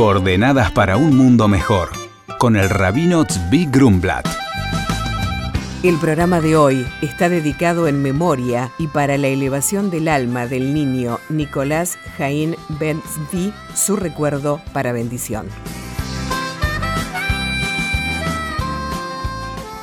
Coordenadas para un mundo mejor, con el rabino Tzvi Grumblat. El programa de hoy está dedicado en memoria y para la elevación del alma del niño Nicolás Jaín Ben Zvi, su recuerdo para bendición.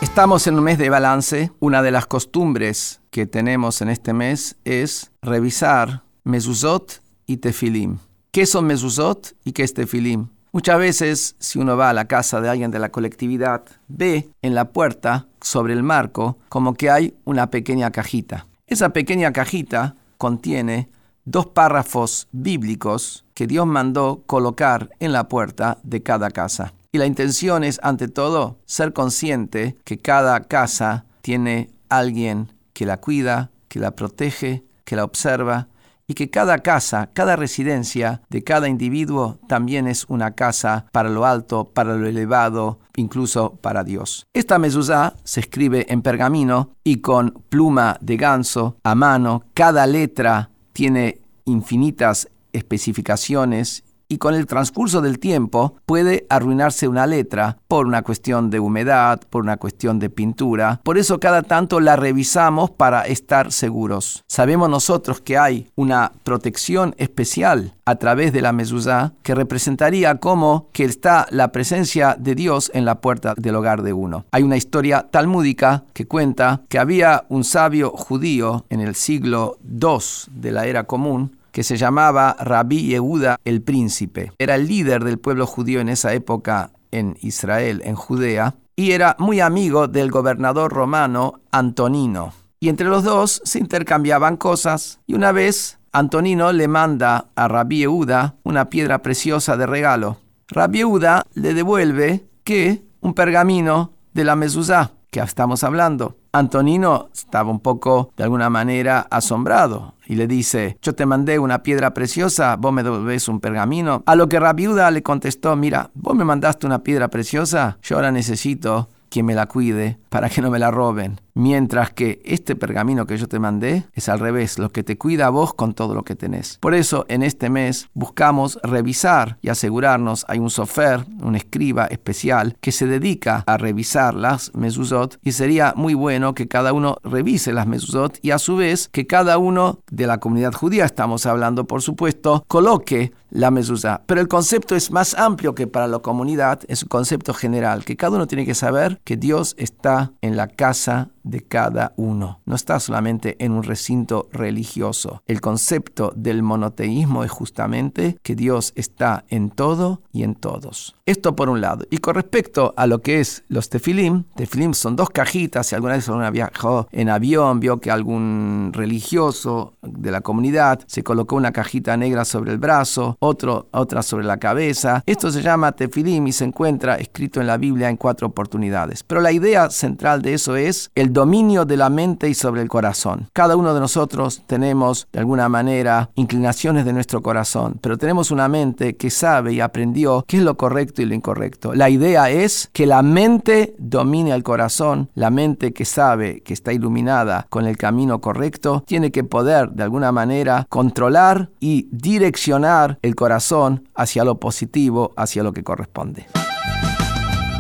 Estamos en un mes de balance. Una de las costumbres que tenemos en este mes es revisar mezuzot y tefilim. ¿Qué son mezuzot y qué es tefilim? Muchas veces, si uno va a la casa de alguien de la colectividad, ve en la puerta, sobre el marco, como que hay una pequeña cajita. Esa pequeña cajita contiene dos párrafos bíblicos que Dios mandó colocar en la puerta de cada casa. Y la intención es, ante todo, ser consciente que cada casa tiene alguien que la cuida, que la protege, que la observa, y que cada casa, cada residencia de cada individuo también es una casa para lo alto, para lo elevado, incluso para Dios. Esta mezuzá se escribe en pergamino y con pluma de ganso a mano. Cada letra tiene infinitas especificaciones y con el transcurso del tiempo puede arruinarse una letra por una cuestión de humedad, por una cuestión de pintura. Por eso cada tanto la revisamos para estar seguros. Sabemos nosotros que hay una protección especial a través de la mezuzá que representaría como que está la presencia de Dios en la puerta del hogar de uno. Hay una historia talmúdica que cuenta que había un sabio judío en el siglo II de la era común que se llamaba Rabí Yehuda el príncipe. Era el líder del pueblo judío en esa época en Israel, en Judea, y era muy amigo del gobernador romano Antonino. Y entre los dos se intercambiaban cosas, y una vez Antonino le manda a Rabí Yehuda una piedra preciosa de regalo. Rabí Yehuda le devuelve que un pergamino de la mezuzá que estamos hablando. Antonino estaba un poco, de alguna manera, asombrado y le dice, yo te mandé una piedra preciosa, vos me devolvés un pergamino. A lo que Rabiuda le contestó, mira, vos me mandaste una piedra preciosa, yo ahora necesito quien me la cuide para que no me la roben. Mientras que este pergamino que yo te mandé es al revés, lo que te cuida a vos con todo lo que tenés. Por eso en este mes buscamos revisar y asegurarnos, hay un sofer, un escriba especial que se dedica a revisar las mezuzot y sería muy bueno que cada uno revise las mezuzot y a su vez que cada uno de la comunidad judía, estamos hablando por supuesto, coloque la mezuzá. Pero el concepto es más amplio que para la comunidad, es un concepto general, que cada uno tiene que saber que Dios está en la casa de cada uno. No está solamente en un recinto religioso. El concepto del monoteísmo es justamente que Dios está en todo y en todos. Esto por un lado. Y con respecto a lo que es los tefilim, tefilim son dos cajitas. Si alguna vez alguna viajó en avión, vio que algún religioso de la comunidad se colocó una cajita negra sobre el brazo, otro, otra sobre la cabeza. Esto se llama tefilim y se encuentra escrito en la Biblia en cuatro oportunidades. Pero la idea central de eso es el dominio de la mente y sobre el corazón. Cada uno de nosotros tenemos, de alguna manera, inclinaciones de nuestro corazón, pero tenemos una mente que sabe y aprendió qué es lo correcto y lo incorrecto. La idea es que la mente domine al corazón, la mente que sabe, que está iluminada con el camino correcto, tiene que poder, de alguna manera, controlar y direccionar el corazón hacia lo positivo, hacia lo que corresponde.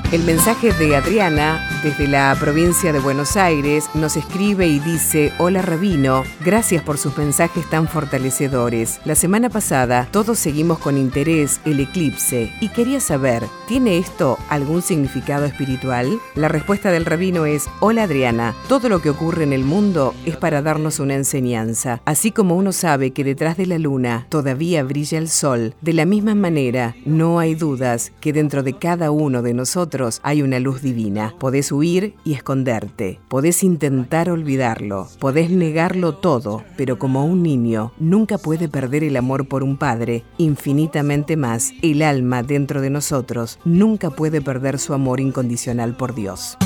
El mensaje de Adriana desde la provincia de Buenos Aires nos escribe y dice, hola Rabino, gracias por sus mensajes tan fortalecedores. La semana pasada todos seguimos con interés el eclipse y quería saber, ¿tiene esto algún significado espiritual? La respuesta del rabino es, hola Adriana, todo lo que ocurre en el mundo es para darnos una enseñanza. Así como uno sabe que detrás de la luna todavía brilla el sol, de la misma manera no hay dudas que dentro de cada uno de nosotros hay una luz divina. Podés huir y esconderte. Podés intentar olvidarlo. Podés negarlo todo, pero como un niño nunca puede perder el amor por un padre, infinitamente más, el alma dentro de nosotros nunca puede perder su amor incondicional por Dios.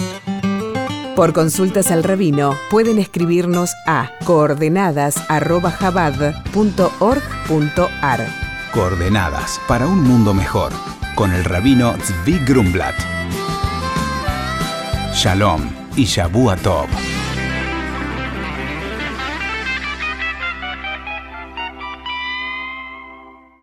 Por consultas al rabino pueden escribirnos a coordenadas.jabad.org.ar. Coordenadas para un mundo mejor con el rabino Zvi Grumblat. Shalom y Shabu Tov.